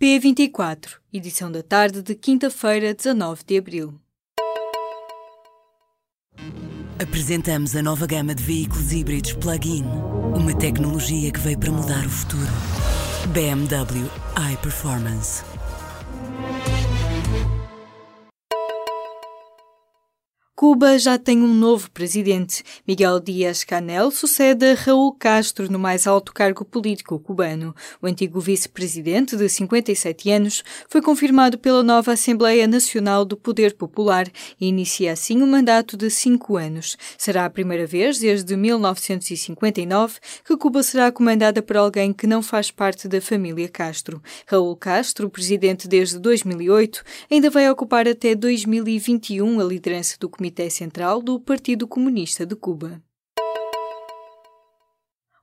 P24, edição da tarde de quinta-feira, 19 de abril. Apresentamos a nova gama de veículos híbridos plug-in. Uma tecnologia que veio para mudar o futuro. BMW iPerformance. Cuba já tem um novo presidente. Miguel Díaz-Canel sucede a Raul Castro no mais alto cargo político cubano. O antigo vice-presidente, de 57 anos, foi confirmado pela nova Assembleia Nacional do Poder Popular e inicia assim um mandato de cinco anos. Será a primeira vez desde 1959 que Cuba será comandada por alguém que não faz parte da família Castro. Raul Castro, presidente desde 2008, ainda vai ocupar até 2021 a liderança do Comitê Comitê Central do Partido Comunista de Cuba.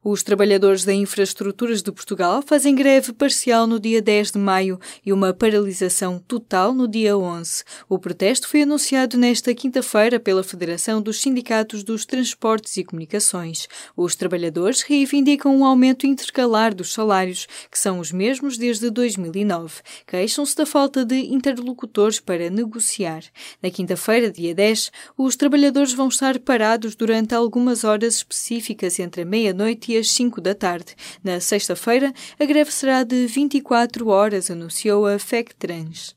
Os trabalhadores da Infraestruturas de Portugal fazem greve parcial no dia 10 de maio e uma paralisação total no dia 11. O protesto foi anunciado nesta quinta-feira pela Federação dos Sindicatos dos Transportes e Comunicações. Os trabalhadores reivindicam um aumento intercalar dos salários, que são os mesmos desde 2009. Queixam-se da falta de interlocutores para negociar. Na quinta-feira, dia 10, os trabalhadores vão estar parados durante algumas horas específicas entre a meia-noite e às 5 da tarde. Na sexta-feira, a greve será de 24 horas, anunciou a FECTRANS.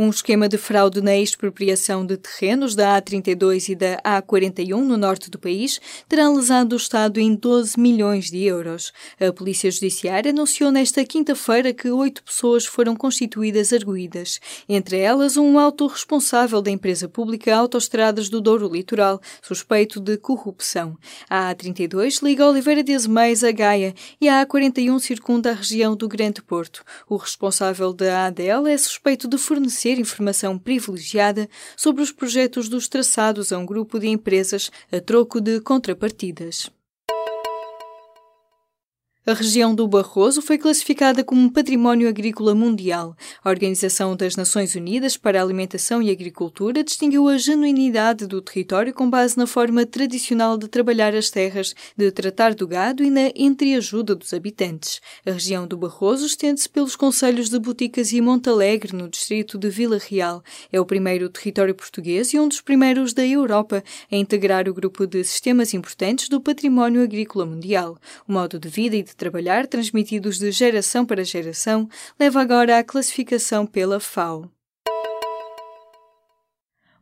Um esquema de fraude na expropriação de terrenos da A32 e da A41 no norte do país terá lesado o Estado em 12 milhões de euros. A Polícia Judiciária anunciou nesta quinta-feira que oito pessoas foram constituídas arguídas, entre elas um alto responsável da empresa pública Autoestradas do Douro Litoral, suspeito de corrupção. A A32 liga Oliveira de Azeméis a Gaia e a A41 circunda a região do Grande Porto. O responsável da ADL é suspeito de fornecer fornecer informação privilegiada sobre os projetos dos traçados a um grupo de empresas a troco de contrapartidas. A região do Barroso foi classificada como Património Agrícola Mundial. A Organização das Nações Unidas para a Alimentação e Agricultura distinguiu a genuinidade do território com base na forma tradicional de trabalhar as terras, de tratar do gado e na entreajuda dos habitantes. A região do Barroso estende-se pelos concelhos de Boticas e Montalegre, no distrito de Vila Real. É o primeiro território português e um dos primeiros da Europa a integrar o grupo de sistemas importantes do património agrícola mundial. O modo de vida e de trabalhar, transmitidos de geração para geração, leva agora à classificação pela FAO.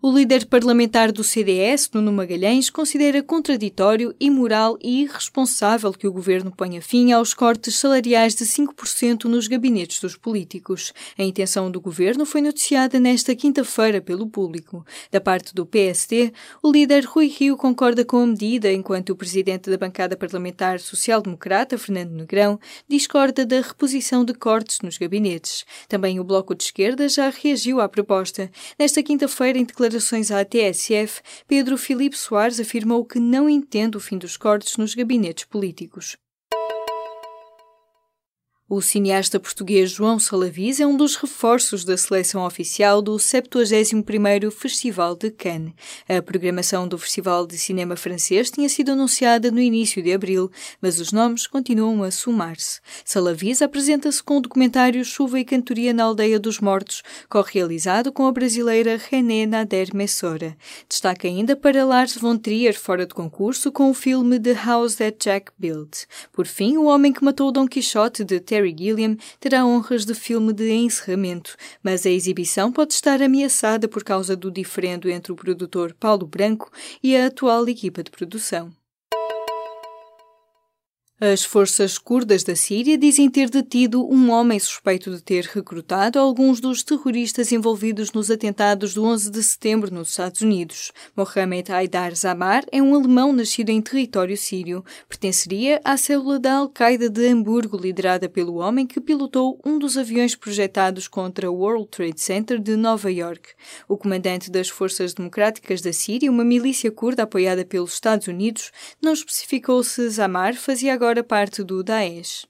O líder parlamentar do CDS, Nuno Magalhães, considera contraditório, imoral e irresponsável que o governo ponha fim aos cortes salariais de 5% nos gabinetes dos políticos. A intenção do governo foi noticiada nesta quinta-feira pelo público. Da parte do PSD, o líder Rui Rio concorda com a medida, enquanto o presidente da bancada parlamentar social-democrata, Fernando Negrão, discorda da reposição de cortes nos gabinetes. Também o Bloco de Esquerda já reagiu à proposta. Nesta quinta-feira, em declarações declarações à TSF, Pedro Filipe Soares afirmou que não entende o fim dos cortes nos gabinetes políticos. O cineasta português João Salavis é um dos reforços da seleção oficial do 71º Festival de Cannes. A programação do Festival de Cinema francês tinha sido anunciada no início de abril, mas os nomes continuam a somar-se. Salavis apresenta-se com o documentário Chuva e Cantoria na Aldeia dos Mortos, co-realizado com a brasileira René Nader Messora. Destaca ainda para Lars von Trier fora de concurso com o filme The House That Jack Built. Por fim, O Homem que Matou Dom Quixote de Terry Gilliam terá honras de filme de encerramento, mas a exibição pode estar ameaçada por causa do diferendo entre o produtor Paulo Branco e a atual equipa de produção. As forças curdas da Síria dizem ter detido um homem suspeito de ter recrutado alguns dos terroristas envolvidos nos atentados do 11 de setembro nos Estados Unidos. Mohamed Haidar Zamar é um alemão nascido em território sírio. Pertenceria à célula da Al-Qaeda de Hamburgo, liderada pelo homem que pilotou um dos aviões projetados contra o World Trade Center de Nova York. O comandante das Forças Democráticas da Síria, uma milícia curda apoiada pelos Estados Unidos, não especificou se Zamar fazia agora agora parte do Daesh.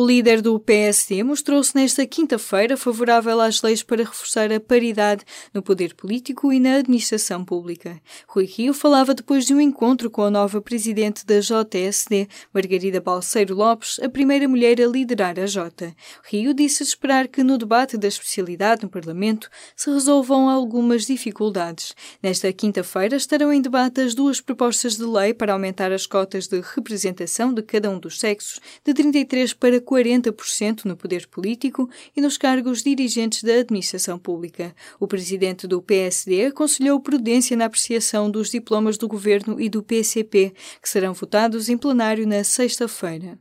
O líder do PSD mostrou-se nesta quinta-feira favorável às leis para reforçar a paridade no poder político e na administração pública. Rui Rio falava depois de um encontro com a nova presidente da JSD, Margarida Balseiro Lopes, a primeira mulher a liderar a J. Rio disse esperar que no debate da especialidade no Parlamento se resolvam algumas dificuldades. Nesta quinta-feira estarão em debate as duas propostas de lei para aumentar as cotas de representação de cada um dos sexos de 33 para 40% no poder político e nos cargos dirigentes da administração pública. O presidente do PSD aconselhou prudência na apreciação dos diplomas do governo e do PCP, que serão votados em plenário na sexta-feira.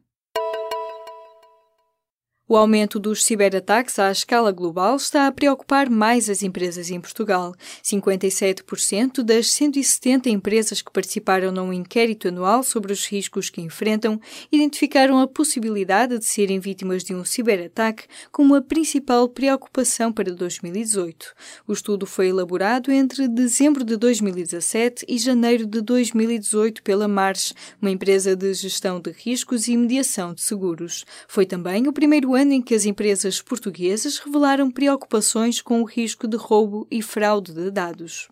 O aumento dos ciberataques à escala global está a preocupar mais as empresas em Portugal. 57% das 170 empresas que participaram num inquérito anual sobre os riscos que enfrentam identificaram a possibilidade de serem vítimas de um ciberataque como a principal preocupação para 2018. O estudo foi elaborado entre dezembro de 2017 e janeiro de 2018 pela Mars, uma empresa de gestão de riscos e mediação de seguros. Foi também o primeiro ano em que as empresas portuguesas revelaram preocupações com o risco de roubo e fraude de dados.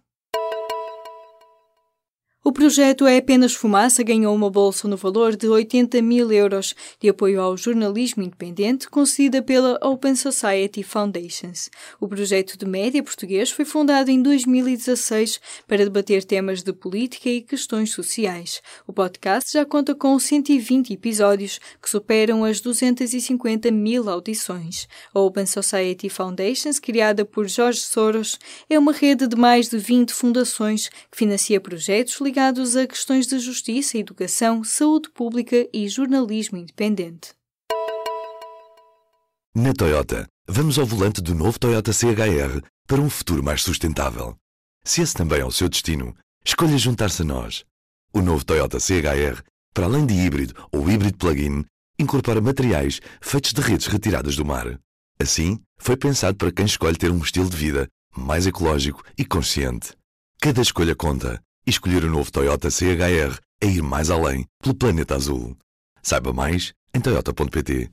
O projeto É Apenas Fumaça ganhou uma bolsa no valor de 80 mil euros de apoio ao jornalismo independente concedida pela Open Society Foundations. O projeto de média português foi fundado em 2016 para debater temas de política e questões sociais. O podcast já conta com 120 episódios que superam as 250 mil audições. A Open Society Foundations, criada por Jorge Soros, é uma rede de mais de 20 fundações que financia projetos ligados ligados a questões de justiça, educação, saúde pública e jornalismo independente. Na Toyota, vamos ao volante do novo Toyota CHR para um futuro mais sustentável. Se esse também é o seu destino, escolha juntar-se a nós. O novo Toyota CHR, para além de híbrido ou híbrido plug-in, incorpora materiais feitos de redes retiradas do mar. Assim, foi pensado para quem escolhe ter um estilo de vida mais ecológico e consciente. Cada escolha conta e escolher o novo Toyota CHR é ir mais além pelo planeta azul. Saiba mais em toyota.pt